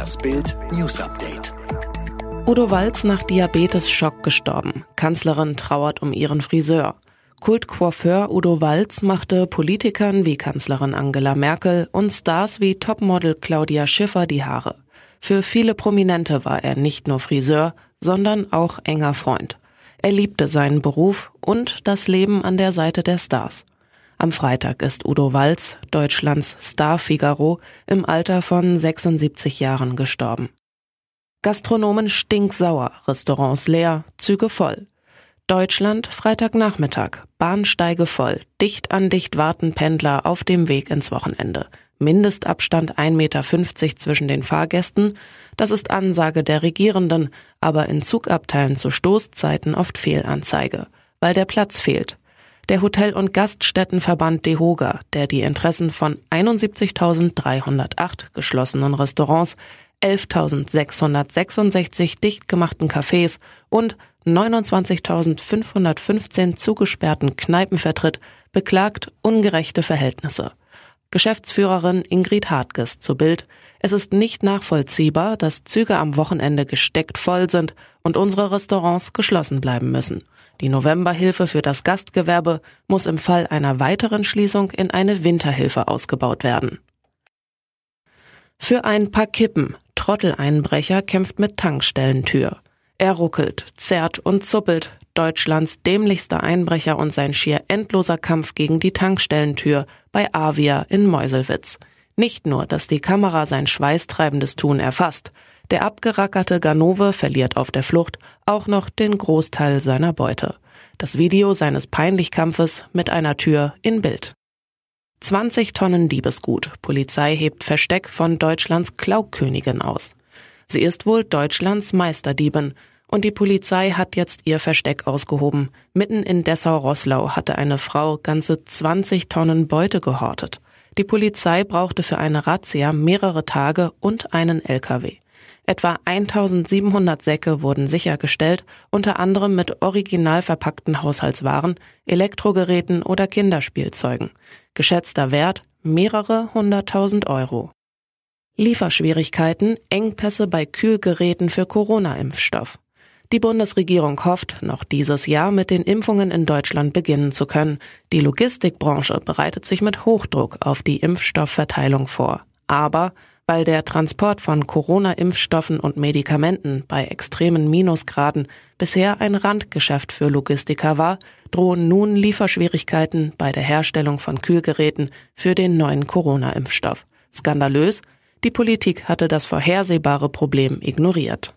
Das Bild News Update. Udo Walz nach Diabetes-Schock gestorben. Kanzlerin trauert um ihren Friseur. Kultcoiffeur Udo Walz machte Politikern wie Kanzlerin Angela Merkel und Stars wie Topmodel Claudia Schiffer die Haare. Für viele Prominente war er nicht nur Friseur, sondern auch enger Freund. Er liebte seinen Beruf und das Leben an der Seite der Stars. Am Freitag ist Udo Walz, Deutschlands Star Figaro, im Alter von 76 Jahren gestorben. Gastronomen stinksauer, Restaurants leer, Züge voll. Deutschland, Freitagnachmittag, Bahnsteige voll, dicht an dicht warten Pendler auf dem Weg ins Wochenende. Mindestabstand 1,50 Meter zwischen den Fahrgästen, das ist Ansage der Regierenden, aber in Zugabteilen zu Stoßzeiten oft Fehlanzeige, weil der Platz fehlt. Der Hotel- und Gaststättenverband DEHOGA, der die Interessen von 71.308 geschlossenen Restaurants, 11.666 dicht gemachten Cafés und 29.515 zugesperrten Kneipen vertritt, beklagt ungerechte Verhältnisse. Geschäftsführerin Ingrid Hartges zu Bild. Es ist nicht nachvollziehbar, dass Züge am Wochenende gesteckt voll sind und unsere Restaurants geschlossen bleiben müssen. Die Novemberhilfe für das Gastgewerbe muss im Fall einer weiteren Schließung in eine Winterhilfe ausgebaut werden. Für ein paar Kippen. Trotteleinbrecher kämpft mit Tankstellentür. Er ruckelt, zerrt und zuppelt. Deutschlands dämlichster Einbrecher und sein schier endloser Kampf gegen die Tankstellentür bei Avia in Meuselwitz. Nicht nur, dass die Kamera sein schweißtreibendes Tun erfasst, der abgerackerte Ganove verliert auf der Flucht auch noch den Großteil seiner Beute. Das Video seines Peinlichkampfes mit einer Tür in Bild. 20 Tonnen Diebesgut. Polizei hebt Versteck von Deutschlands Klaukönigin aus. Sie ist wohl Deutschlands Meisterdiebin und die Polizei hat jetzt ihr Versteck ausgehoben. Mitten in Dessau-Rosslau hatte eine Frau ganze 20 Tonnen Beute gehortet. Die Polizei brauchte für eine Razzia mehrere Tage und einen LKW. Etwa 1700 Säcke wurden sichergestellt, unter anderem mit original verpackten Haushaltswaren, Elektrogeräten oder Kinderspielzeugen. Geschätzter Wert mehrere hunderttausend Euro. Lieferschwierigkeiten, Engpässe bei Kühlgeräten für Corona-Impfstoff. Die Bundesregierung hofft, noch dieses Jahr mit den Impfungen in Deutschland beginnen zu können. Die Logistikbranche bereitet sich mit Hochdruck auf die Impfstoffverteilung vor. Aber weil der Transport von Corona-Impfstoffen und Medikamenten bei extremen Minusgraden bisher ein Randgeschäft für Logistiker war, drohen nun Lieferschwierigkeiten bei der Herstellung von Kühlgeräten für den neuen Corona-Impfstoff. Skandalös, die Politik hatte das vorhersehbare Problem ignoriert.